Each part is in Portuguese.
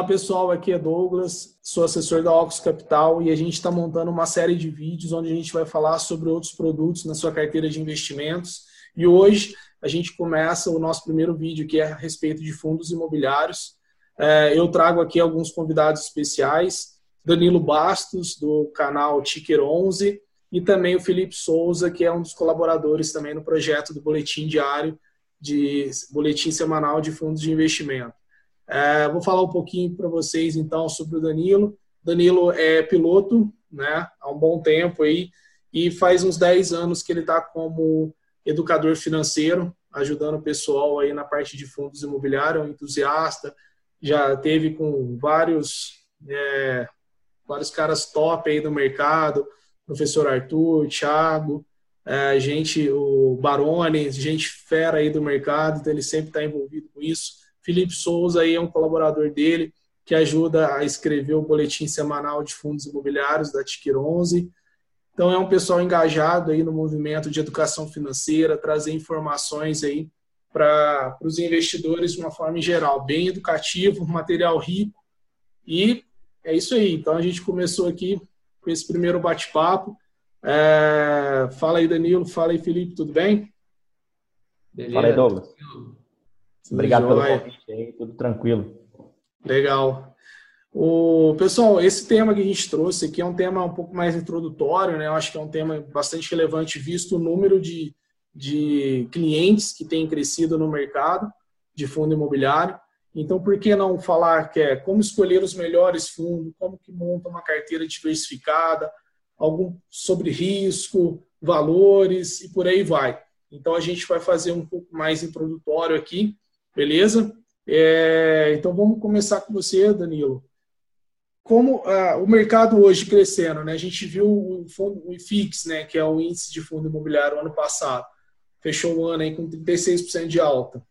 Olá pessoal, aqui é Douglas, sou assessor da Ocus Capital e a gente está montando uma série de vídeos onde a gente vai falar sobre outros produtos na sua carteira de investimentos. E hoje a gente começa o nosso primeiro vídeo que é a respeito de fundos imobiliários. É, eu trago aqui alguns convidados especiais, Danilo Bastos, do canal Ticker 11, e também o Felipe Souza, que é um dos colaboradores também no projeto do Boletim Diário, de Boletim Semanal de Fundos de Investimento. É, vou falar um pouquinho para vocês então sobre o Danilo. Danilo é piloto, né, há um bom tempo aí, e faz uns 10 anos que ele está como educador financeiro, ajudando o pessoal aí na parte de fundos imobiliários, é um entusiasta, já teve com vários, é, vários caras top aí do mercado, professor Arthur, Thiago, é, gente, o Baroni, gente fera aí do mercado, então ele sempre está envolvido com isso. Felipe Souza aí é um colaborador dele, que ajuda a escrever o boletim semanal de fundos imobiliários da Tiquir 11. Então é um pessoal engajado aí no movimento de educação financeira, trazer informações aí para os investidores de uma forma em geral, bem educativo, material rico. E é isso aí. Então a gente começou aqui com esse primeiro bate-papo. É... Fala aí, Danilo. Fala aí, Felipe. Tudo bem? Beleza. Fala aí, Douglas. Obrigado pelo convite aí, tudo tranquilo. Legal. O pessoal, esse tema que a gente trouxe aqui é um tema um pouco mais introdutório, né? Eu acho que é um tema bastante relevante visto o número de, de clientes que tem crescido no mercado de fundo imobiliário. Então, por que não falar que é como escolher os melhores fundos, como que monta uma carteira diversificada, algum sobre risco, valores e por aí vai. Então, a gente vai fazer um pouco mais introdutório aqui Beleza? É, então vamos começar com você, Danilo. Como ah, o mercado hoje crescendo, né? A gente viu o, fundo, o IFIX, né, que é o índice de fundo imobiliário ano passado, fechou o ano aí com 36% de alta.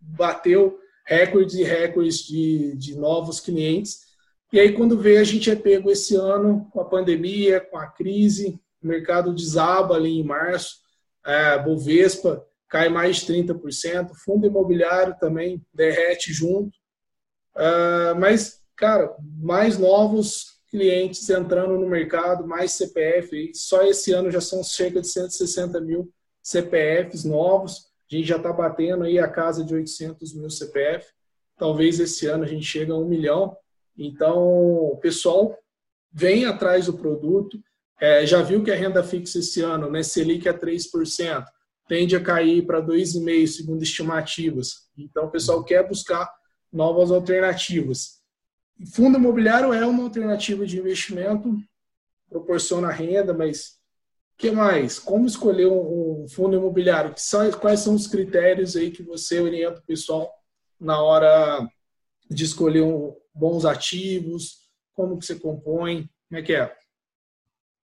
Bateu recordes e recordes de, de novos clientes. E aí, quando vê, a gente é pego esse ano com a pandemia, com a crise, o mercado desaba ali em março, é, Bovespa cai mais de 30%, fundo imobiliário também derrete junto. Uh, mas, cara, mais novos clientes entrando no mercado, mais CPF, só esse ano já são cerca de 160 mil CPFs novos, a gente já está batendo aí a casa de 800 mil CPF, talvez esse ano a gente chegue a um milhão, então o pessoal vem atrás do produto, é, já viu que a renda fixa esse ano, né, Selic é 3%, tende a cair para 2,5 segundo estimativas. Então, o pessoal quer buscar novas alternativas. fundo imobiliário é uma alternativa de investimento, proporciona renda, mas o que mais? Como escolher um, fundo imobiliário? Quais são os critérios aí que você orienta o pessoal na hora de escolher bons ativos? Como que você compõe? Como é que é?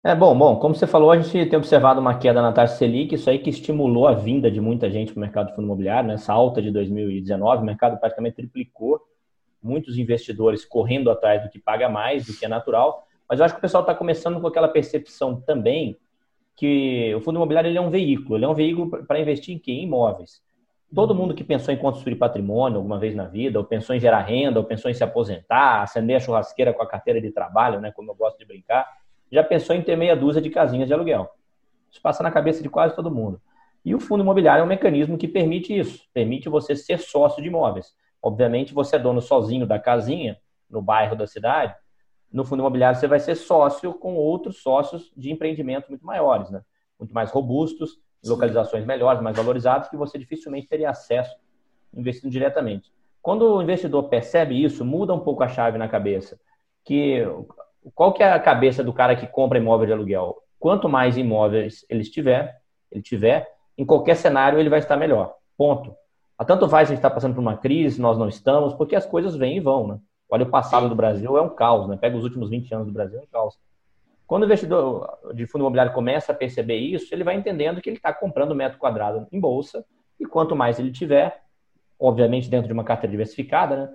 É bom, bom, como você falou, a gente tem observado uma queda na taxa Selic, isso aí que estimulou a vinda de muita gente para o mercado de fundo imobiliário, né? essa alta de 2019, o mercado praticamente triplicou, muitos investidores correndo atrás do que paga mais, do que é natural, mas eu acho que o pessoal está começando com aquela percepção também que o fundo imobiliário ele é um veículo, ele é um veículo para investir em quê? Em imóveis. Todo mundo que pensou em construir patrimônio alguma vez na vida, ou pensou em gerar renda, ou pensou em se aposentar, acender a churrasqueira com a carteira de trabalho, né, como eu gosto de brincar, já pensou em ter meia dúzia de casinhas de aluguel. Isso passa na cabeça de quase todo mundo. E o fundo imobiliário é um mecanismo que permite isso, permite você ser sócio de imóveis. Obviamente, você é dono sozinho da casinha, no bairro da cidade, no fundo imobiliário você vai ser sócio com outros sócios de empreendimento muito maiores, né? muito mais robustos, localizações melhores, mais valorizadas, que você dificilmente teria acesso investindo diretamente. Quando o investidor percebe isso, muda um pouco a chave na cabeça, que qual que é a cabeça do cara que compra imóvel de aluguel? Quanto mais imóveis ele tiver, ele tiver, em qualquer cenário ele vai estar melhor. Ponto. A tanto faz a gente estar passando por uma crise, nós não estamos, porque as coisas vêm e vão, né? Olha, o passado do Brasil é um caos, né? Pega os últimos 20 anos do Brasil, é um caos. Quando o investidor de fundo imobiliário começa a perceber isso, ele vai entendendo que ele está comprando metro quadrado em bolsa, e quanto mais ele tiver, obviamente dentro de uma carteira diversificada, né?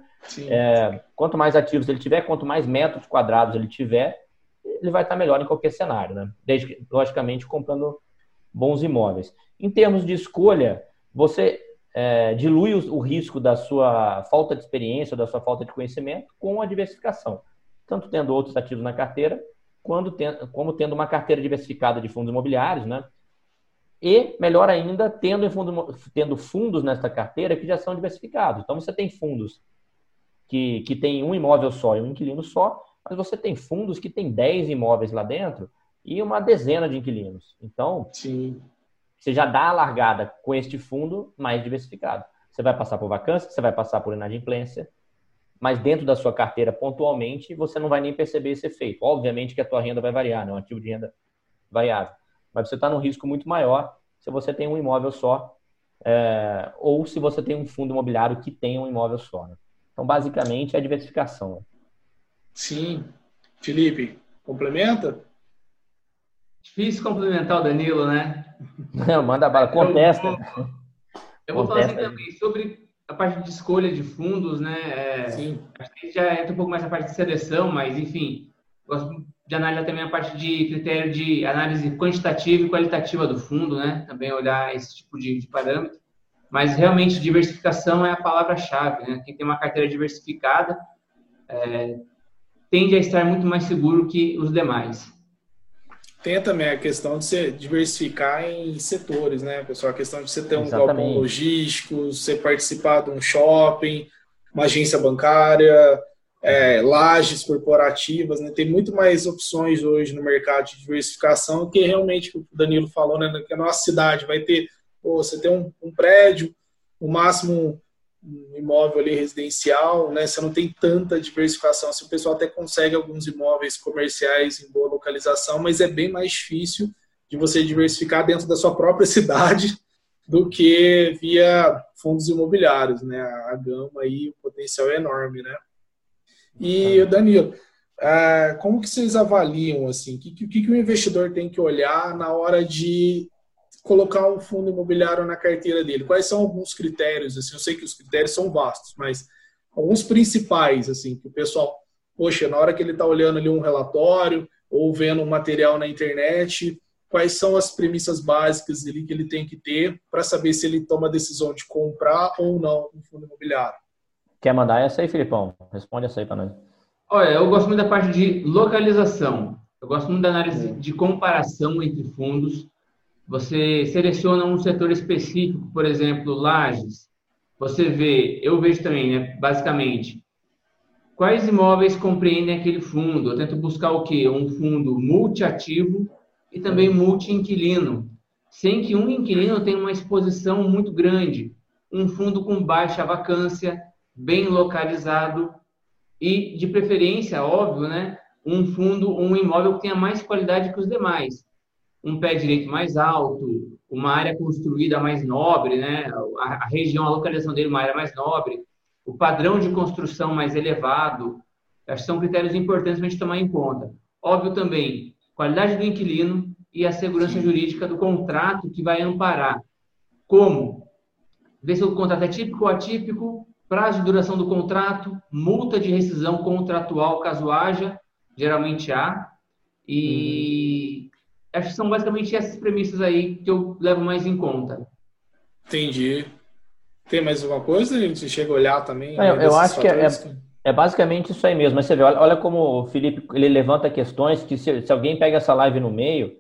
É, quanto mais ativos ele tiver, quanto mais metros quadrados ele tiver, ele vai estar melhor em qualquer cenário, né? Desde que, logicamente, comprando bons imóveis. Em termos de escolha, você é, dilui o, o, risco da sua falta de experiência, da sua falta de conhecimento com a diversificação. Tanto tendo outros ativos na carteira, quando tem, como tendo uma carteira diversificada de fundos imobiliários, né? E, melhor ainda, tendo, fundo, tendo fundos nesta carteira que já são diversificados. Então, você tem fundos que, que tem um imóvel só e um inquilino só, mas você tem fundos que tem 10 imóveis lá dentro e uma dezena de inquilinos. Então, Sim. você já dá a largada com este fundo mais diversificado. Você vai passar por vacância, você vai passar por inadimplência, mas dentro da sua carteira, pontualmente, você não vai nem perceber esse efeito. Obviamente que a tua renda vai variar, não é um ativo de renda variável mas você está num risco muito maior se você tem um imóvel só é, ou se você tem um fundo imobiliário que tem um imóvel só. Né? Então, basicamente, é a diversificação. Sim. Felipe, complementa? Difícil complementar o Danilo, né? Não, manda bala, contesta. Eu vou, eu vou falar assim também sobre a parte de escolha de fundos, né? É, Sim. A gente já entra um pouco mais na parte de seleção, mas enfim, gosto de analisar também a parte de critério de análise quantitativa e qualitativa do fundo, né? Também olhar esse tipo de, de parâmetro. Mas realmente diversificação é a palavra-chave, né? Quem tem uma carteira diversificada é, tende a estar muito mais seguro que os demais. Tem também a questão de se diversificar em setores, né, pessoal? A questão de você ter um galpão logístico, você participar de um shopping, uma agência bancária, é, lajes corporativas, né? tem muito mais opções hoje no mercado de diversificação que realmente o Danilo falou, né? que a nossa cidade vai ter, pô, você tem um, um prédio, o máximo um imóvel ali residencial, né? Você não tem tanta diversificação. Se assim, o pessoal até consegue alguns imóveis comerciais em boa localização, mas é bem mais difícil de você diversificar dentro da sua própria cidade do que via fundos imobiliários, né? A gama aí, o potencial é enorme, né? E, Danilo, é, como que vocês avaliam, assim, o que, que, que o investidor tem que olhar na hora de colocar um fundo imobiliário na carteira dele? Quais são alguns critérios? Assim, eu sei que os critérios são vastos, mas alguns principais, assim, que o pessoal, poxa, na hora que ele está olhando ali um relatório ou vendo um material na internet, quais são as premissas básicas ali que ele tem que ter para saber se ele toma a decisão de comprar ou não um fundo imobiliário? Quer mandar essa aí, Filipão? Responde essa aí para nós. Olha, eu gosto muito da parte de localização. Eu gosto muito da análise de comparação entre fundos. Você seleciona um setor específico, por exemplo, lajes. Você vê, eu vejo também, né, basicamente, quais imóveis compreendem aquele fundo. Eu tento buscar o quê? Um fundo multiativo e também multi-inquilino, sem que um inquilino tenha uma exposição muito grande. Um fundo com baixa vacância, bem localizado e, de preferência, óbvio, né, um fundo, um imóvel que tenha mais qualidade que os demais. Um pé direito mais alto, uma área construída mais nobre, né, a, região, a localização dele, uma área mais nobre, o padrão de construção mais elevado. Acho que são critérios importantes para a gente tomar em conta. Óbvio também, qualidade do inquilino e a segurança Sim. jurídica do contrato que vai amparar. Como? Ver se o contrato é típico ou atípico, prazo de duração do contrato, multa de rescisão contratual caso haja, geralmente há, e acho que são basicamente essas premissas aí que eu levo mais em conta. Entendi. Tem mais alguma coisa? A gente chega a olhar também? eu, eu acho que é, é, basicamente isso aí mesmo. Mas você vê, olha, olha como o Felipe ele levanta questões que se, se alguém pega essa live no meio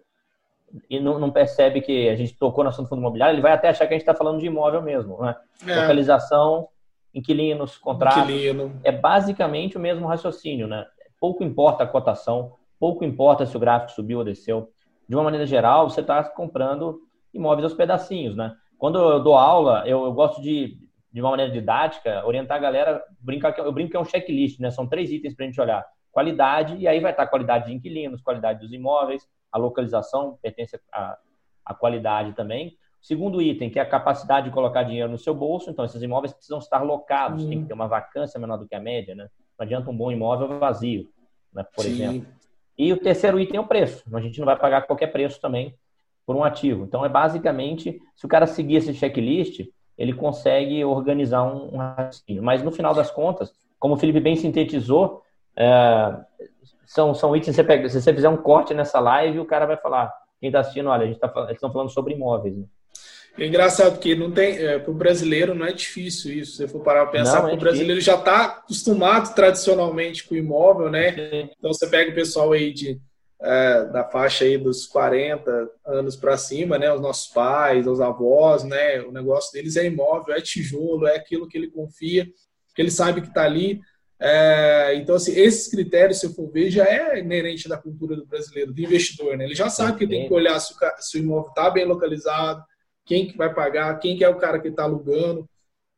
e não, não, percebe que a gente tocou no assunto fundo imobiliário, ele vai até achar que a gente está falando de imóvel mesmo. Né? É. Localização, inquilinos, contratos. Inquilino. É basicamente o mesmo raciocínio, né? Pouco importa a cotação, pouco importa se o gráfico subiu ou desceu. De uma maneira geral, você está comprando imóveis aos pedacinhos, né? Quando eu dou aula, eu, eu gosto de, de uma maneira didática, orientar a galera, brincar que eu brinco que é um checklist, né? São três itens para a gente olhar. Qualidade, e aí vai estar a qualidade de inquilinos, qualidade dos imóveis, a localização pertence à, à qualidade também. Segundo item, que é a capacidade de colocar dinheiro no seu bolso. Então, esses imóveis precisam estar locados, tem que ter uma vacância menor do que a média, né? Não adianta um bom imóvel vazio, né? por Sim. exemplo. E o terceiro item é o preço. A gente não vai pagar qualquer preço também por um ativo. Então, é basicamente, se o cara seguir esse checklist, ele consegue organizar um, raciocínio. Mas, no final das contas, como o Felipe bem sintetizou, é, são, são itens, você pega, se você fizer um corte nessa live, o cara vai falar, quem está assistindo, olha, a gente tá, eles estão falando sobre imóveis. Né? É engraçado porque não tem, é, para o brasileiro não é difícil isso. Se você for parar para pensar, não, é o brasileiro já está acostumado tradicionalmente com o imóvel, né? Sim. Então você pega o pessoal aí de é, da faixa aí dos 40 anos para cima, né? Os nossos pais, os avós, né? O negócio deles é imóvel, é tijolo, é aquilo que ele confia, que ele sabe que está ali. É, então, assim, esses critérios, se eu for ver, já é inerente da cultura do brasileiro, do investidor, né? Ele já sabe que tem que olhar se o, se o imóvel está bem localizado, quem que vai pagar, quem que é o cara que está alugando,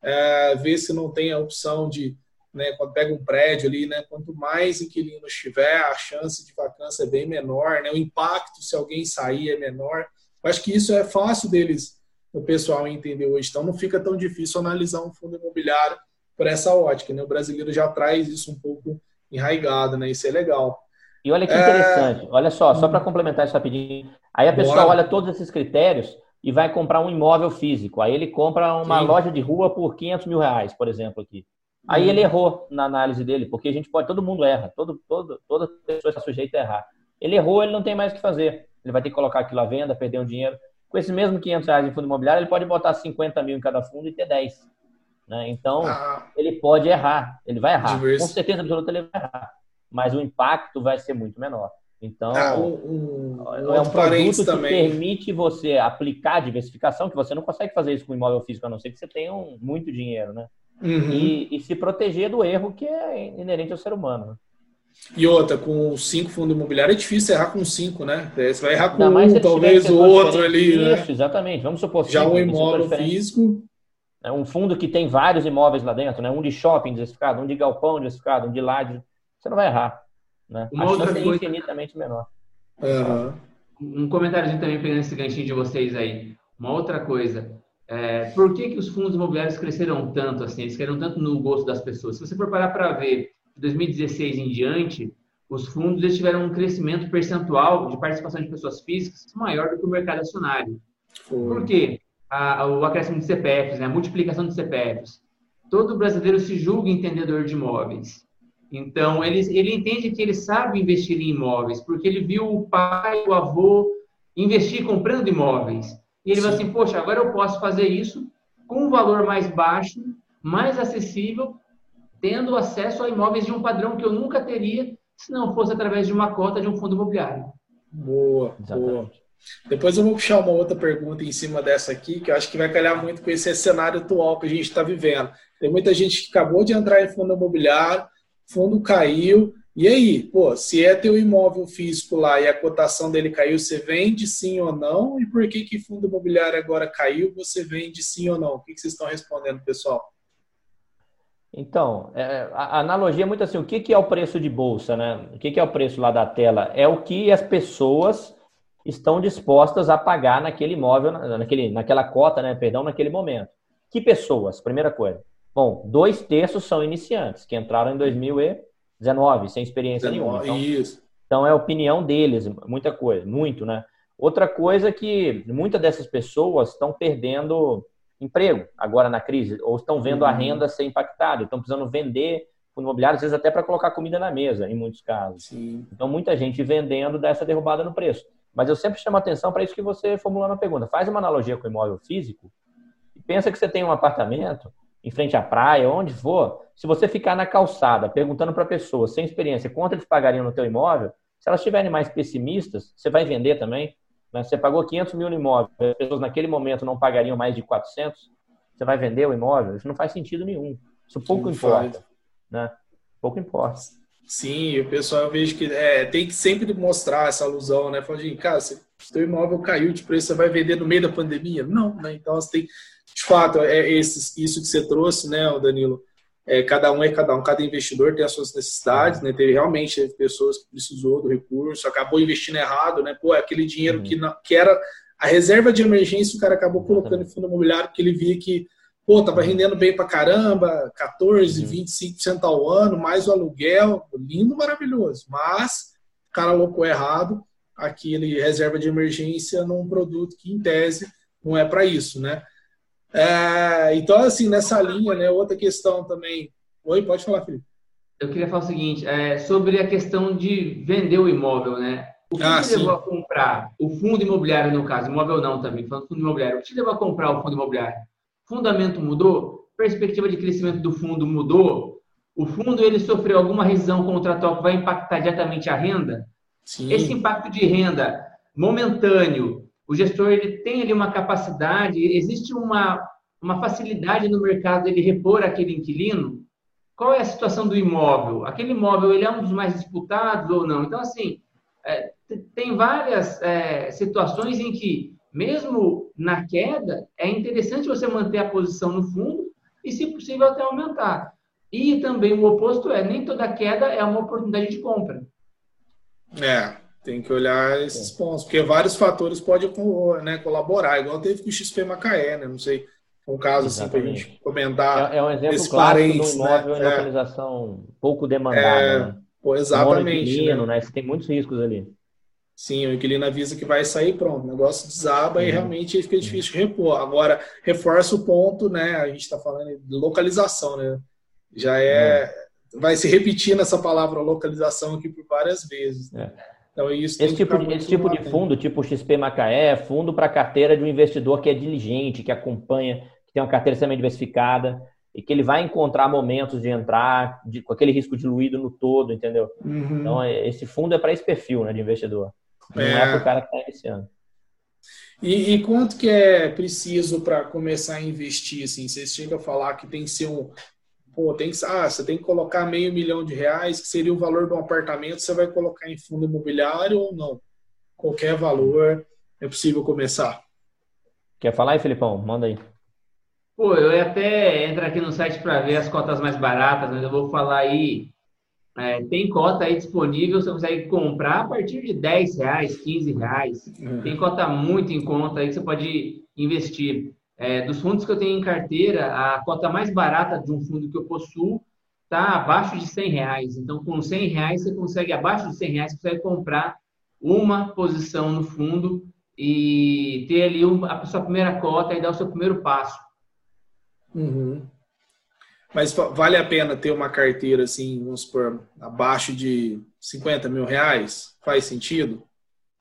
é, ver se não tem a opção de, né, quando pega um prédio ali, né, quanto mais inquilinos tiver, a chance de vacância é bem menor, né, o impacto se alguém sair é menor. Eu acho que isso é fácil deles, o pessoal entender hoje. Então não fica tão difícil analisar um fundo imobiliário por essa ótica, né? O brasileiro já traz isso um pouco enraigado, né? Isso é legal. E olha que é... interessante, olha só, só para complementar isso rapidinho. Aí a pessoa Bora. olha todos esses critérios e vai comprar um imóvel físico. Aí ele compra uma Sim. loja de rua por 500 mil reais, por exemplo, aqui. Aí hum. ele errou na análise dele, porque a gente pode, todo mundo erra, todo, todo, toda pessoa está sujeita a errar. Ele errou, ele não tem mais o que fazer. Ele vai ter que colocar aquilo à venda, perder um dinheiro. Com esse mesmo 500 reais em fundo imobiliário, ele pode botar 50 mil em cada fundo e ter 10. Né? Então, ah, ele pode errar, ele vai errar. Diverso. Com certeza absoluta ele vai errar. Mas o impacto vai ser muito menor. Então, ah, um, um, é um produto que também. permite você aplicar a diversificação, que você não consegue fazer isso com imóvel físico, a não ser que você tenha um, muito dinheiro, né? Uhum. E, e, se proteger do erro que é inerente ao ser humano. Né? E outra, com cinco fundos imobiliários é difícil errar com cinco, né? Você vai errar com um, talvez o outro ali, né? Isso, exatamente. Vamos supor. Já um imóvel físico. É um fundo que tem vários imóveis lá dentro, né? Um de shopping diversificado, um de galpão diversificado, um de laje. Você não vai errar. Né? Uma a outra coisa... é infinitamente menor. Uhum. Um comentáriozinho também pegando esse ganchinho de vocês aí. Uma outra coisa. É, por que, que os fundos imobiliários cresceram tanto assim? Eles cresceram tanto no gosto das pessoas. Se você for parar para ver, de 2016 em diante, os fundos eles tiveram um crescimento percentual de participação de pessoas físicas maior do que o mercado acionário. Por quê? A, o acréscimo de CPFs, né? a multiplicação de CPFs. Todo brasileiro se julga entendedor de imóveis. Então, ele, ele entende que ele sabe investir em imóveis, porque ele viu o pai, o avô investir comprando imóveis. E ele Sim. vai assim, poxa, agora eu posso fazer isso com um valor mais baixo, mais acessível, tendo acesso a imóveis de um padrão que eu nunca teria se não fosse através de uma cota de um fundo imobiliário. Boa, Exatamente. boa. Depois eu vou puxar uma outra pergunta em cima dessa aqui, que eu acho que vai calhar muito com esse cenário atual que a gente está vivendo. Tem muita gente que acabou de entrar em fundo imobiliário, fundo caiu. E aí, pô, se é teu imóvel físico lá e a cotação dele caiu, você vende sim ou não? E por que que fundo imobiliário agora caiu, você vende sim ou não? O que, que vocês estão respondendo, pessoal? Então, é, a analogia é muito assim, o que, que é o preço de bolsa, né? O que, que é o preço lá da tela? É o que as pessoas estão dispostas a pagar naquele imóvel, naquele, naquela cota, né? Perdão, naquele momento. Que pessoas? Primeira coisa. Bom, dois terços são iniciantes, que entraram em 2019, sem experiência 19, nenhuma. Então, isso. então é a opinião deles, muita coisa, muito, né? Outra coisa é que muitas dessas pessoas estão perdendo emprego agora na crise, ou estão vendo uhum. a renda ser impactada, estão precisando vender fundo imobiliário, às vezes até para colocar comida na mesa, em muitos casos. Sim. Então, muita gente vendendo dessa derrubada no preço. Mas eu sempre chamo atenção para isso que você formulou na pergunta. Faz uma analogia com o imóvel físico e pensa que você tem um apartamento em frente à praia, onde for, se você ficar na calçada perguntando para pessoas sem experiência quanto eles pagariam no teu imóvel, se elas estiverem mais pessimistas, você vai vender também. Né? Você pagou 500 mil no imóvel, as pessoas naquele momento não pagariam mais de 400, você vai vender o imóvel? Isso não faz sentido nenhum. Isso pouco Sim, importa. Né? Pouco importa. Sim, o pessoal eu vejo que é, tem que sempre mostrar essa alusão, né? Falar de, cara, se seu imóvel caiu de preço, você vai vender no meio da pandemia? Não, né? Então você tem fato, é esse, isso que você trouxe, né, Danilo? É, cada um é cada um, cada investidor tem as suas necessidades, né? Teve realmente pessoas que precisou do recurso, acabou investindo errado, né? Pô, é aquele dinheiro uhum. que, não, que era a reserva de emergência, o cara acabou colocando em fundo imobiliário porque ele via que, pô, tava uhum. rendendo bem pra caramba, 14, uhum. 25% ao ano, mais o aluguel, lindo, maravilhoso. Mas o cara alocou errado aquele reserva de emergência num produto que, em tese, não é para isso, né? É, então, assim, nessa linha, né, outra questão também. Oi, pode falar, Felipe. Eu queria falar o seguinte, é, sobre a questão de vender o imóvel, né? O que ah, te levou a comprar o fundo imobiliário, no caso, imóvel não também, falando fundo imobiliário, o que te levou a comprar o fundo imobiliário? Fundamento mudou? Perspectiva de crescimento do fundo mudou? O fundo ele sofreu alguma rescisão contratual que vai impactar diretamente a renda? Sim. Esse impacto de renda momentâneo, o gestor ele tem ali uma capacidade, existe uma, uma facilidade no mercado ele repor aquele inquilino? Qual é a situação do imóvel? Aquele imóvel ele é um dos mais disputados ou não? Então, assim, é, tem várias é, situações em que, mesmo na queda, é interessante você manter a posição no fundo e, se possível, até aumentar. E também o oposto é, nem toda queda é uma oportunidade de compra. É, tem que olhar esses pontos, porque vários fatores podem né, colaborar, igual teve com o XP Macaé, né? Não sei, um caso assim para a gente comentar. É, é um exemplo clássico do imóvel né? em é. localização é, pouco demandada. É, né? pô, exatamente. Inquilino, né? né? Tem muitos riscos ali. Sim, o inquilino avisa que vai sair, pronto, o negócio desaba uhum. e realmente fica difícil de repor. Agora, reforça o ponto, né? A gente está falando de localização, né? Já é. Uhum. Vai se repetir nessa palavra localização aqui por várias vezes. Né? É. Então, isso esse tipo, de, esse tipo de fundo, tipo XP Macaé, é fundo para carteira de um investidor que é diligente, que acompanha, que tem uma carteira também diversificada e que ele vai encontrar momentos de entrar de, com aquele risco diluído no todo, entendeu? Uhum. Então, é, esse fundo é para esse perfil né, de investidor. Não é, é para o cara que está iniciando. E, e, quanto que é preciso para começar a investir? Assim, vocês chegam a falar que tem que ser um, pô, tem que, ah, você tem que colocar meio milhão de reais, que seria o valor de um apartamento, você vai colocar em fundo imobiliário ou não? Qualquer valor é possível começar. Quer falar aí, Felipão? Manda aí. Pô, eu ia até entrar aqui no site para ver as cotas mais baratas, mas eu vou falar aí. É, tem cota aí disponível, você consegue comprar a partir de 10 reais, 15 reais. Uhum. Tem cota muito em conta aí que você pode investir. É, dos fundos que eu tenho em carteira, a cota mais barata de um fundo que eu possuo está abaixo de 100 reais. Então, com 100 reais, você consegue, abaixo de 100 reais, você consegue comprar uma posição no fundo e ter ali a sua primeira cota e dar o seu primeiro passo. Uhum. Mas vale a pena ter uma carteira assim, vamos supor, abaixo de 50 mil reais? Faz sentido?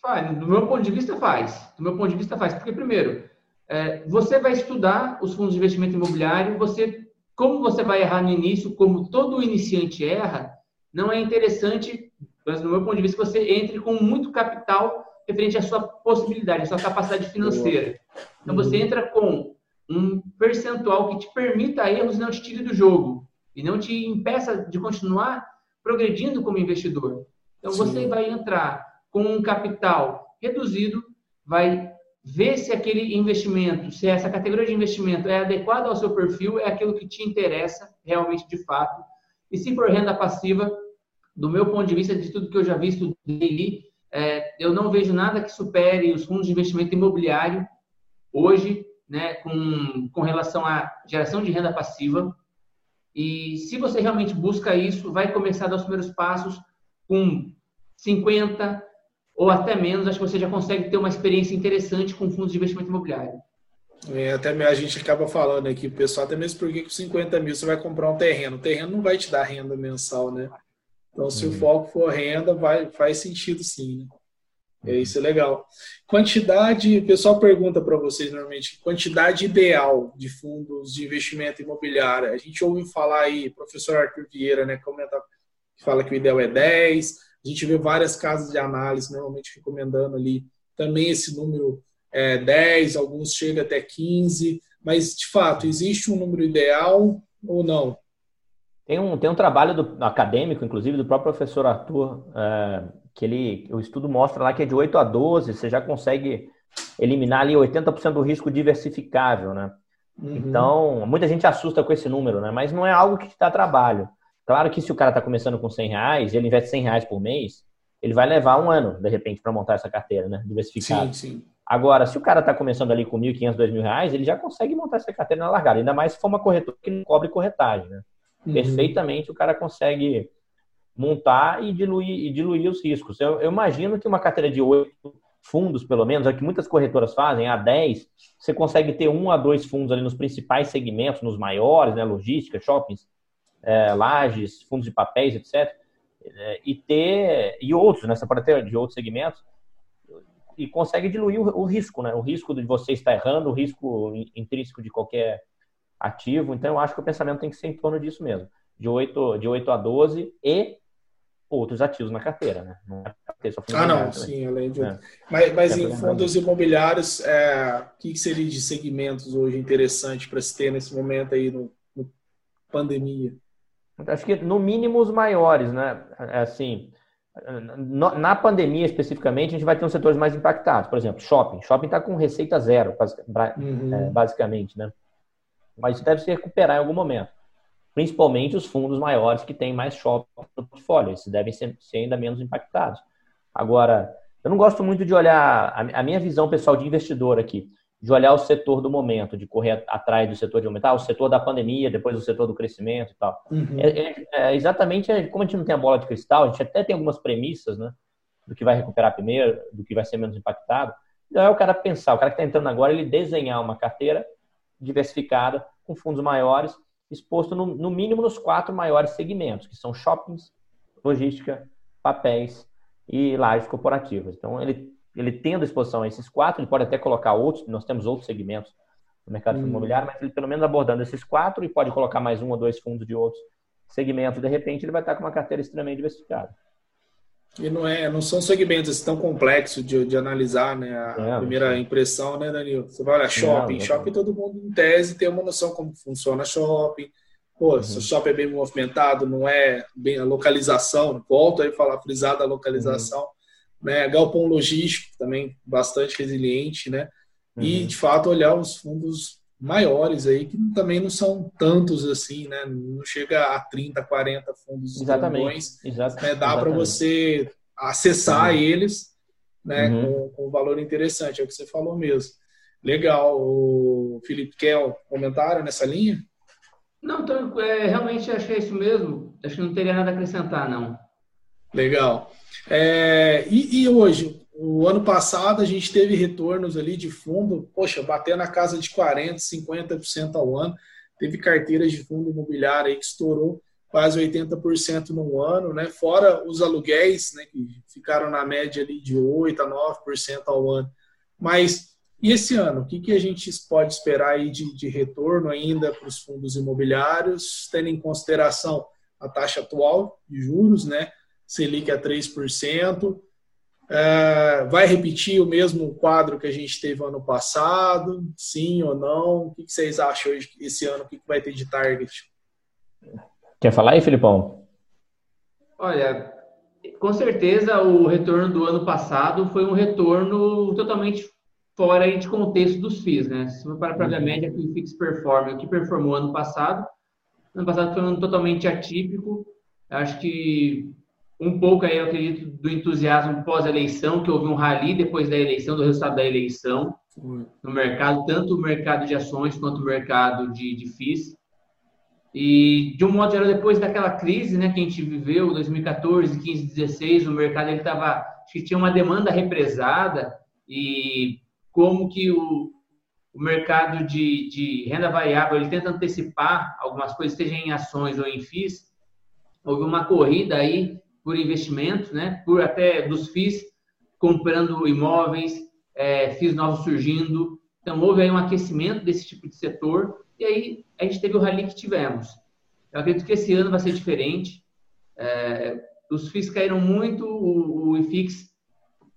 Faz. Do meu ponto de vista, faz. Do meu ponto de vista, faz. Porque, primeiro, é, você vai estudar os fundos de investimento imobiliário, você, como você vai errar no início, como todo iniciante erra, não é interessante, mas no meu ponto de vista, que você entre com muito capital referente à sua possibilidade, à sua capacidade financeira. Então, você entra com um percentual que te permita erros e não te tire do jogo e não te impeça de continuar progredindo como investidor. Então, Sim. você vai entrar com um capital reduzido, vai ver se aquele investimento, se essa categoria de investimento é adequada ao seu perfil, é aquilo que te interessa realmente de fato. E se for renda passiva, do meu ponto de vista, de tudo que eu já vi, estudei, é, eu não vejo nada que supere os fundos de investimento imobiliário hoje, né, com, com relação à geração de renda passiva. E se você realmente busca isso, vai começar a dar os primeiros passos com 50, ou até menos, acho que você já consegue ter uma experiência interessante com fundos de investimento imobiliário. É, até a gente acaba falando aqui, pessoal, até mesmo porque com 50 mil você vai comprar um terreno. O terreno não vai te dar renda mensal, né? Então, se uhum. o foco for renda, vai, faz sentido sim. Né? É, uhum. isso é legal. Quantidade, o pessoal pergunta para vocês normalmente, quantidade ideal de fundos de investimento imobiliário. A gente ouve falar aí, professor Arthur Vieira, né, comenta, que fala que o ideal é 10, a gente vê várias casas de análise normalmente recomendando ali também esse número é, 10, alguns chegam até 15, mas de fato, existe um número ideal ou não? Tem um, tem um trabalho do, acadêmico, inclusive, do próprio professor Arthur, é, que ele, o estudo mostra lá que é de 8 a 12, você já consegue eliminar ali 80% do risco diversificável, né? Uhum. Então, muita gente assusta com esse número, né? Mas não é algo que dá trabalho. Claro que se o cara está começando com 100 reais, ele investe 100 reais por mês, ele vai levar um ano, de repente, para montar essa carteira, né? Diversificada. Sim, sim. Agora, se o cara está começando ali com 1.500, 2.000 reais, ele já consegue montar essa carteira na largada. Ainda mais se for uma corretora que não cobre corretagem, né? Uhum. Perfeitamente o cara consegue montar e diluir, e diluir os riscos. Eu, eu imagino que uma carteira de 8 fundos, pelo menos, é o que muitas corretoras fazem, a 10, você consegue ter um a dois fundos ali nos principais segmentos, nos maiores, né? Logística, shoppings, é, lajes, fundos de papéis, etc. é, e ter e outros, né? Você pode ter de outros segmentos e consegue diluir o, o, risco, né? O risco de você estar errando, o risco intrínseco de qualquer ativo. Então, eu acho que o pensamento tem que ser em torno disso mesmo, de 8, de 8 a 12 e outros ativos na carteira, né? Não é ter só Ah, não, sim, além de. É. Mas, mas em fundos imobiliários, é, o que seria de segmentos hoje interessante para se ter nesse momento aí no, no pandemia? Acho que no mínimo os maiores, né? É assim, na pandemia especificamente, a gente vai ter uns setores mais impactados. Por exemplo, shopping. Shopping está com receita zero, uhum. É, basicamente, né? Mas isso deve se recuperar em algum momento. Principalmente os fundos maiores que têm mais shopping no portfólio. Esses devem ser, ser ainda menos impactados. Agora, eu não gosto muito de olhar a minha visão pessoal de investidor aqui de olhar o setor do momento, de correr atrás do setor de aumentar, o setor da pandemia, depois o setor do crescimento e tal. Uhum. É, é, é, exatamente como a gente não tem a bola de cristal, a gente até tem algumas premissas, né? Do que vai recuperar primeiro, do que vai ser menos impactado. Então é o cara pensar, o cara que está entrando agora, ele desenhar uma carteira diversificada, com fundos maiores, exposto no, no mínimo nos quatro maiores segmentos, que são shoppings, logística, papéis e lajes corporativas. Então, ele ele tendo exposição a esses quatro, ele pode até colocar outros, nós temos outros segmentos no mercado hum. imobiliário, mas ele pelo menos abordando esses quatro e pode colocar mais um ou dois fundos de outros segmentos, de repente ele vai estar com uma carteira extremamente diversificada. E não, é, não são segmentos assim tão complexos de, de analisar, né? A é, primeira impressão, né, Danilo? Você vai olhar shopping, shopping todo mundo em tese tem uma noção como funciona shopping. Pô, uhum. se o shopping é bem movimentado, não é bem a localização, volto aí a falar, frisada a localização. Uhum né? Galpão logístico também bastante resiliente, né? Uhum. E de fato olhar os fundos maiores aí que também não são tantos assim, né? Não chega a 30, 40 fundos Exatamente. Exatamente. Né? Dá para você acessar uhum. eles, né? Uhum. Com, com valor interessante, é o que você falou mesmo. Legal. O Felipe quer um comentário nessa linha? Não, é, realmente achei isso mesmo. Acho que não teria nada a acrescentar, não. Legal. É, e, e, hoje, o ano passado a gente teve retornos ali de fundo, poxa, batendo na casa de 40%, 50% ao ano. Teve carteiras de fundo imobiliário aí que estourou quase 80% no ano, né? Fora os aluguéis, né, que ficaram na média ali de 8 a 9% ao ano. Mas e esse ano, o que, que a gente pode esperar aí de, de retorno ainda para os fundos imobiliários, tendo em consideração a taxa atual de juros, né? Selic a 3%. É, vai repetir o mesmo quadro que a gente teve ano passado? Sim ou não? O que vocês acham hoje, esse ano? O que vai ter de target? Quer falar aí, Filipão? Olha, com certeza o retorno do ano passado foi um retorno totalmente fora de contexto dos FIIs, né? Se for para a uhum. média que o Fix Perform, o que performou ano passado, ano passado foi um ano totalmente atípico. Acho que um pouco aí, eu acredito, do entusiasmo pós-eleição, que houve um rally depois da eleição, do resultado da eleição no mercado, tanto o mercado de ações quanto o mercado de, de FIIs. E, de um modo geral, depois daquela crise né, que a gente viveu, 2014, 15, 16, o mercado ele tava, que tinha uma demanda represada e como que o, o mercado de, de renda variável ele tenta antecipar algumas coisas, seja em ações ou em FIIs, houve uma corrida aí por investimentos, né? Por até dos FIIs comprando imóveis, é, FIIs novos surgindo. Então houve aí um aquecimento desse tipo de setor e aí a gente teve o rally que tivemos. Eu acredito que esse ano vai ser diferente. É, os FIIs caíram muito, o, o IFIX,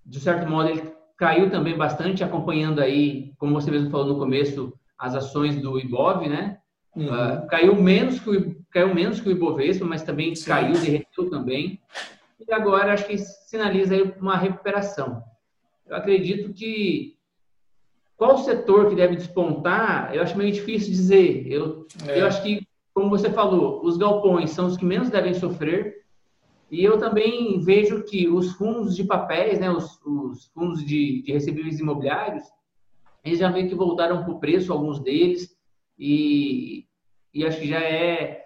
de certo modo, ele caiu também bastante, acompanhando aí, como você mesmo falou no começo, as ações do IBOV, né? Uhum. Uh, caiu menos que o caiu menos que o Ibovespa, mas também Sim. caiu, derreteu também. E agora acho que sinaliza aí uma recuperação. Eu acredito que qual setor que deve despontar, eu acho meio difícil dizer. Eu, é. eu acho que, como você falou, os galpões são os que menos devem sofrer. E eu também vejo que os fundos de papéis, né, os, os fundos de, de recebíveis imobiliários, eles já meio que voltaram para o preço, alguns deles, e, e acho que já é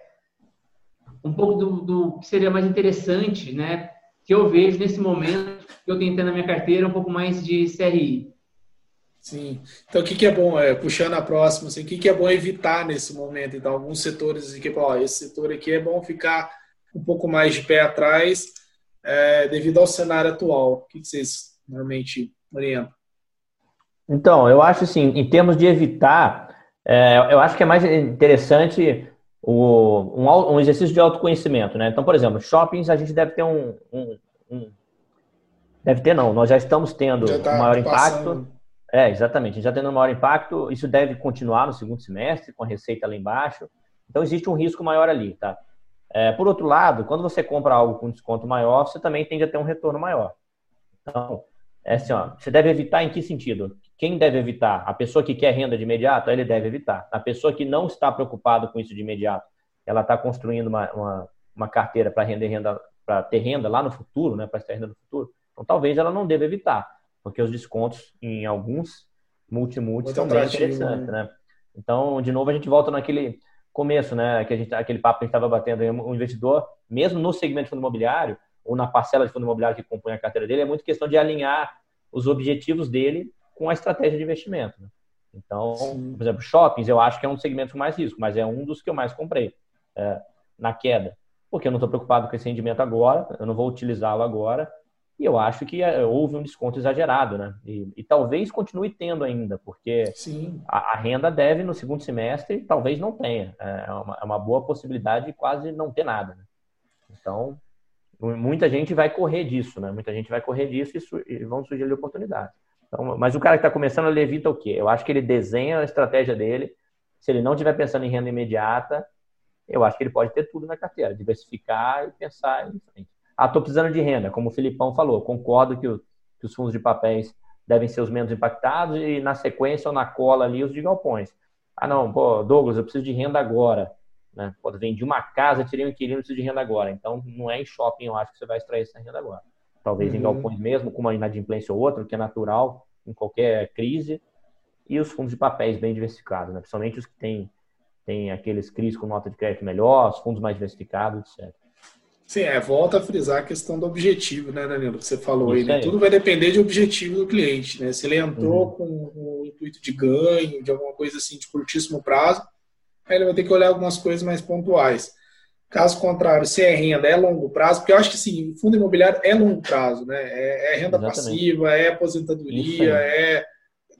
um pouco do, do, que seria mais interessante, né? Que eu vejo nesse momento, que eu tenho na minha carteira, um pouco mais de CRI. Sim. Então, o que, que é bom, é, puxando a próxima, assim, o que, que é bom evitar nesse momento? Então, alguns setores, que, ó, esse setor aqui é bom ficar um pouco mais de pé atrás é, devido ao cenário atual. O que vocês normalmente orientam? Então, eu acho assim, em termos de evitar, é, eu acho que é mais interessante o, um, um, exercício de autoconhecimento, né? Então, por exemplo, shoppings a gente deve ter um, um, um deve ter não, nós já estamos tendo tá um maior passando. impacto. É, exatamente, já tendo um maior impacto, isso deve continuar no segundo semestre, com a receita lá embaixo. Então, existe um risco maior ali, tá? É, por outro lado, quando você compra algo com desconto maior, você também tende a ter um retorno maior. Então, é assim, ó, você deve evitar em que sentido? Quem deve evitar? A pessoa que quer renda de imediato, ele deve evitar. A pessoa que não está preocupada com isso de imediato, ela está construindo uma, uma, uma carteira para render renda, para ter renda lá no futuro, né, para ter renda no futuro, então talvez ela não deva evitar, porque os descontos em alguns multimultis são bem interessantes, né? né? Então, de novo, a gente volta naquele começo, né? Que a gente, aquele papo que a gente estava batendo, o investidor, mesmo no segmento de fundo imobiliário, ou na parcela de fundo imobiliário que compõe a carteira dele, é muito questão de alinhar os objetivos dele com a estratégia de investimento. Né? Então, Sim. por exemplo, shoppings, eu acho que é um segmento com mais risco, mas é um dos que eu mais comprei é, na queda, porque eu não estou preocupado com esse rendimento agora, eu não vou utilizá-lo agora, e eu acho que é, houve um desconto exagerado, né? E, e talvez continue tendo ainda, porque a, a, renda deve no segundo semestre, talvez não tenha. É, é uma, é uma boa possibilidade de quase não ter nada. Né? Então, muita gente vai correr disso, né? Muita gente vai correr disso e, e vão surgir oportunidades. Então, mas o cara que está começando, ele evita o quê? Eu acho que ele desenha a estratégia dele. Se ele não estiver pensando em renda imediata, eu acho que ele pode ter tudo na carteira, diversificar e pensar em frente. Ah, estou precisando de renda, como o Filipão falou. Concordo que, o, que, os fundos de papéis devem ser os menos impactados e na sequência ou na cola ali os de galpões. Ah, não, pô, Douglas, eu preciso de renda agora. Né? Pô, vendi uma casa, tirei um inquilino, preciso de renda agora. Então, não é em shopping, eu acho que você vai extrair essa renda agora. Talvez uhum. em galpões mesmo, com uma inadimplência ou outra, que é natural em qualquer crise. E os fundos de papéis bem diversificados, né? principalmente os que têm, têm aqueles CRIs com nota de crédito melhor, os fundos mais diversificados, etc. Sim, é, volta a frisar a questão do objetivo, né, Danilo? Que você falou aí, né? Tudo vai depender de objetivo do cliente, né? Se ele entrou uhum. com o intuito de ganho, de alguma coisa assim de curtíssimo prazo, aí ele vai ter que olhar algumas coisas mais pontuais. Caso contrário, se é renda, é longo prazo, porque eu acho que sim, fundo imobiliário é longo prazo, né? É, é renda Exatamente. passiva, é aposentadoria, é.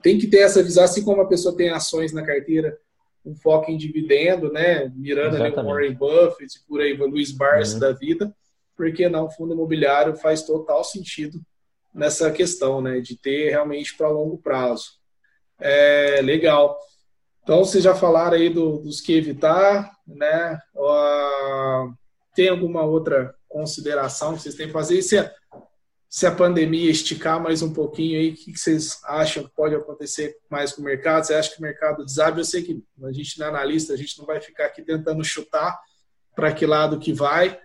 Tem que ter essa visão, assim como a pessoa tem ações na carteira, um foco em dividendo, né? Mirando Exatamente. ali o Warren Buffett, por aí, o Luiz Barsi uhum. da vida, porque não, fundo imobiliário faz total sentido nessa questão, né? De ter realmente para longo prazo. É, legal. Então, vocês já falaram aí do, dos que evitar, né? Uh, tem alguma outra consideração que vocês têm que fazer? E se se a pandemia esticar mais um pouquinho aí, o que vocês acham que pode acontecer mais com o mercado? Você acha que o mercado desabe? Eu sei que a gente não é analista, a gente não vai ficar aqui tentando chutar para que lado que vai,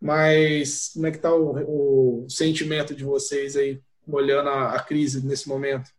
mas como é que está o, o, sentimento de vocês aí, olhando a, a, crise nesse momento?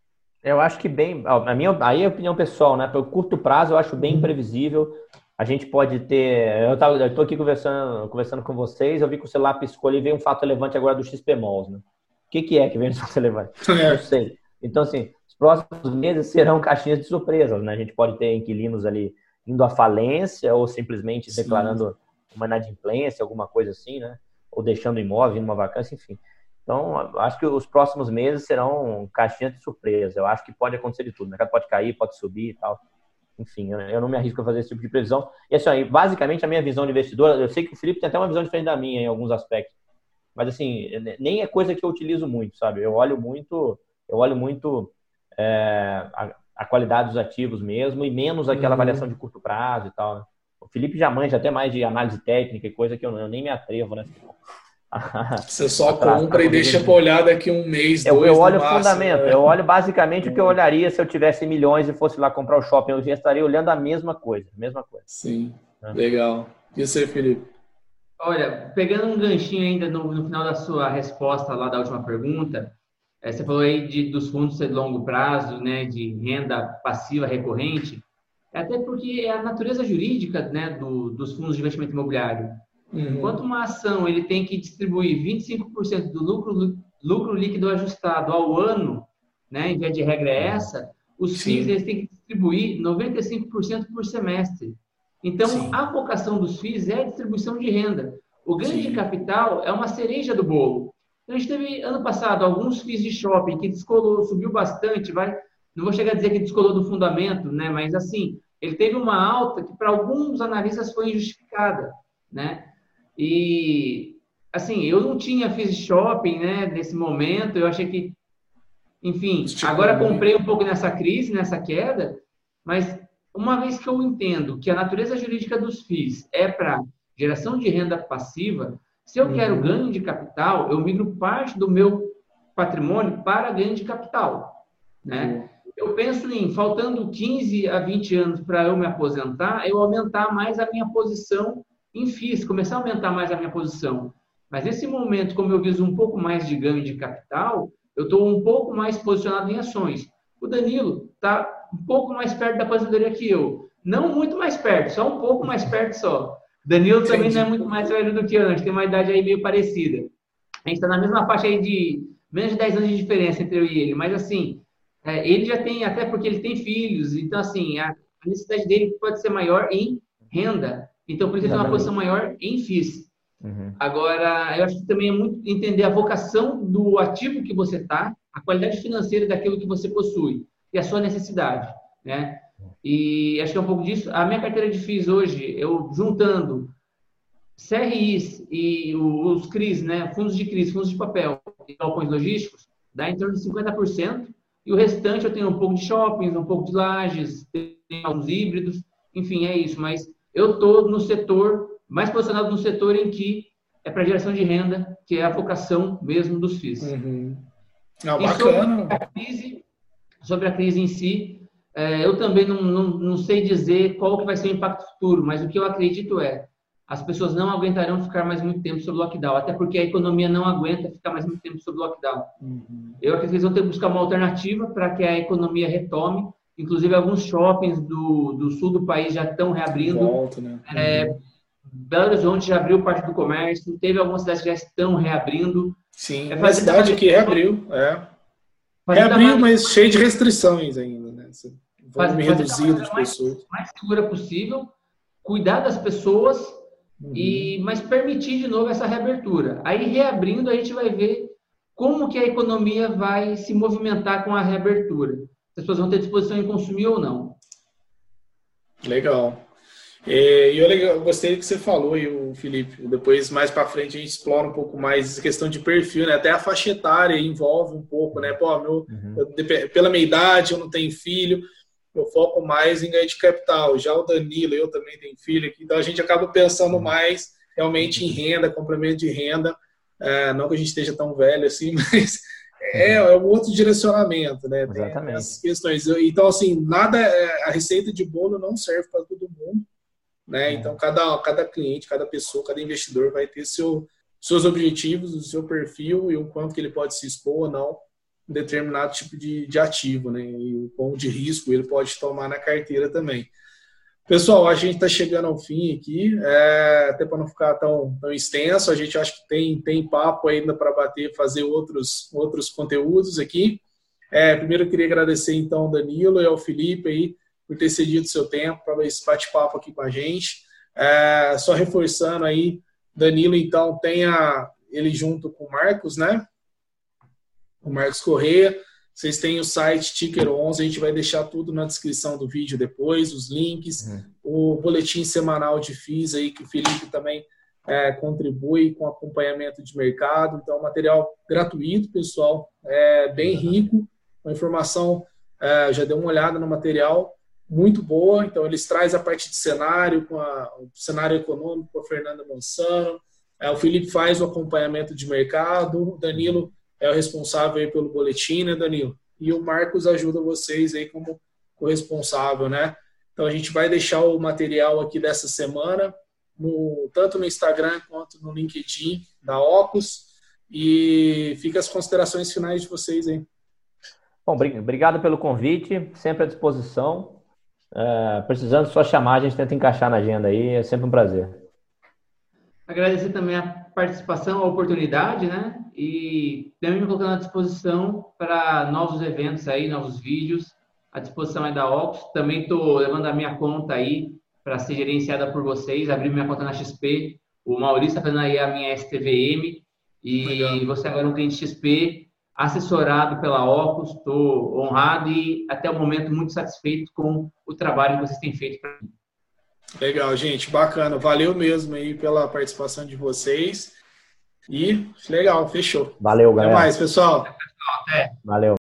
Eu acho que bem, a minha, aí é a opinião pessoal, né? Pelo curto prazo, eu acho bem uhum. imprevisível. A gente pode ter. Eu estou aqui conversando, conversando com vocês, eu vi que o celular piscou ali e veio um fato relevante agora do XPMOL, né? O que, que é que vem no fato relevante? É. Não sei. Então, assim, os próximos meses serão caixinhas de surpresas, né? A gente pode ter inquilinos ali indo à falência ou simplesmente Sim. declarando uma inadimplência, alguma coisa assim, né? Ou deixando imóvel, indo uma vacância, enfim. Então, acho que os próximos meses serão caixinhas de surpresa. Eu acho que pode acontecer de tudo. O mercado pode cair, pode subir e tal enfim, eu não me arrisco a fazer esse tipo de previsão. E assim, basicamente a minha visão de investidor, eu sei que o Felipe tem até uma visão diferente da minha em alguns aspectos, mas assim, nem é coisa que eu utilizo muito, sabe? Eu olho muito, eu olho muito é, a, a, qualidade dos ativos mesmo e menos aquela uhum. avaliação de curto prazo e tal. Né? O Felipe já manja até mais de análise técnica e coisa que eu, eu nem me atrevo, né? Você só compra e deixa para olhar daqui um mês, eu, dois, Eu olho o fundamento. Né? Eu olho basicamente o que eu olharia se eu tivesse milhões e fosse lá comprar o shopping. Eu já estaria olhando a mesma coisa. Mesma coisa. Sim, é. legal. E você, Felipe? Olha, pegando um ganchinho ainda no, no final da sua resposta lá da última pergunta, é, você falou aí de, dos fundos de longo prazo, né, de renda passiva recorrente, até porque é a natureza jurídica né, do, dos fundos de investimento imobiliário. Uhum. Enquanto uma ação ele tem que distribuir 25% do lucro, lucro líquido ajustado ao ano, né, em vez de regra é essa, os FIIs eles têm que distribuir 95% por semestre. Então, Sim. a vocação dos FIIs é a distribuição de renda. O ganho Sim. de capital é uma cereja do bolo. Então, a gente teve, ano passado, alguns FIIs de shopping que descolou, subiu bastante, vai. Não vou chegar a dizer que descolou do fundamento, né? Mas, assim, ele teve uma alta que, para alguns analistas, foi injustificada, né? E, assim, eu não tinha de shopping, né, nesse momento. Eu achei que, enfim, agora comprei um pouco nessa crise, nessa queda, mas uma vez que eu entendo que a natureza jurídica dos FIIs é para geração de renda passiva, se eu uhum. quero ganho de capital, eu migro parte do meu patrimônio para ganho de capital, né? Uhum. Eu penso em, faltando 15 a 20 anos para eu me aposentar, eu aumentar mais a minha posição em FIIs, começar a aumentar mais a minha posição. Mas nesse momento, como eu viso um pouco mais de ganho de capital, eu estou um pouco mais posicionado em ações. O Danilo está um pouco mais perto da aposentadoria que eu. Não muito mais perto, só um pouco mais perto só. Danilo também não é muito mais velho do que eu, a gente tem uma idade aí meio parecida. A gente está na mesma faixa aí de menos de 10 anos de diferença entre eu e ele, mas assim, é, ele já tem, até porque ele tem filhos, então assim, a, a necessidade dele pode ser maior em renda, então por isso tem uma posição maior em FIIs. Uhum. Agora, eu acho que também é muito entender a vocação do ativo que você está, a qualidade financeira daquilo que você possui e a sua necessidade, né? E acho que é um pouco disso. A minha carteira de FIIs hoje, eu juntando CRIs e os CRIs, né, fundos de CRIs, fundos de papel e galpões logísticos, dá em torno de 50%, e o restante eu tenho um pouco de shoppings, um pouco de lajes, tenho alguns híbridos, enfim, é isso. Mas eu estou no setor, mais posicionado no setor em que é para geração de renda, que é a vocação mesmo dos FIIs. Uhum. Bacana. Sobre a, crise, sobre a crise em si, é, eu também não, não, não sei dizer qual que vai ser o impacto futuro, mas o que eu acredito é as pessoas não aguentarão ficar mais muito tempo sob lockdown, até porque a economia não aguenta ficar mais muito tempo sob lockdown. Uhum. Eu acredito que eles vão ter que buscar uma alternativa para que a economia retome. Inclusive, alguns shoppings do, do sul do país já estão reabrindo. Volta, né? É, uhum. Belo Horizonte já abriu parte do comércio, teve algumas cidades que já estão reabrindo. Sim, é a cidade que reabriu, é. Reabriu, mas cheio de restrições ainda, né? volume reduzido de pessoas. Mais, mais segura possível, cuidar das pessoas, uhum. e mas permitir de novo essa reabertura. Aí, reabrindo, a gente vai ver como que a economia vai se movimentar com a reabertura. As pessoas vão ter disposição em consumir ou não. Legal. É, e eu, eu gostei do que você falou, e o Felipe. Depois, mais para frente, a gente explora um pouco mais essa questão de perfil, né? Até a faixa etária envolve um pouco, né? Pô, meu, uhum. eu, pela minha idade, eu não tenho filho eu foco mais em ganho de capital. Já o Danilo, eu também tenho filho aqui, então a gente acaba pensando mais realmente em renda, complemento de renda. É, não que a gente esteja tão velho assim, mas é, é um outro direcionamento, né? Exatamente. essas questões. Então, assim, nada, é, a receita de bolo não serve para todo mundo, né? É. Então, cada, cada cliente, cada pessoa, cada investidor vai ter seu, seus objetivos, o seu perfil e o quanto que ele pode se expor ou não um determinado tipo de, de ativo, né? E o quão de risco ele pode tomar na carteira também. Pessoal, a gente está chegando ao fim aqui, é, até para não ficar tão, tão extenso, a gente acha que tem, tem papo ainda para bater, fazer outros, outros conteúdos aqui. É, primeiro eu queria agradecer então ao Danilo e ao Felipe aí por ter cedido seu tempo para esse bate-papo aqui com a gente. É, só reforçando aí, Danilo então tenha ele junto com o Marcos, né? o Marcos Correia. Vocês têm o site Ticker 11, a gente vai deixar tudo na descrição do vídeo depois, os links, uhum. o boletim semanal de FIIs aí, que o Felipe também é, contribui com acompanhamento de mercado. Então, material gratuito, pessoal, é bem uhum. rico, uma informação, é, já deu uma olhada no material, muito boa. Então, eles trazem a parte de cenário, com a, o cenário econômico com a Fernanda Mansano. É, o Felipe faz o acompanhamento de mercado, o Danilo é o responsável pelo boletim, né, Danilo? E o Marcos ajuda vocês aí como corresponsável, né? Então a gente vai deixar o material aqui dessa semana, no, tanto no Instagram quanto no LinkedIn da Ocus. E fica as considerações finais de vocês aí. Bom, obrigado pelo convite, sempre à disposição. É, precisando só chamar, a gente tenta encaixar na agenda aí, é sempre um prazer. Agradecer também a participação, a oportunidade, né? E também me colocando à disposição para novos eventos aí, novos vídeos, à disposição aí da Ops. Também estou levando a minha conta aí para ser gerenciada por vocês, abrir minha conta na XP. O Maurício está fazendo aí a minha STVM e Legal. você agora é um cliente XP, assessorado pela Ocus. Estou honrado e até o momento muito satisfeito com o trabalho que vocês têm feito para mim. Legal, gente, bacana. Valeu mesmo aí pela participação de vocês. E legal, fechou. Valeu, galera. Até mais, pessoal. Valeu.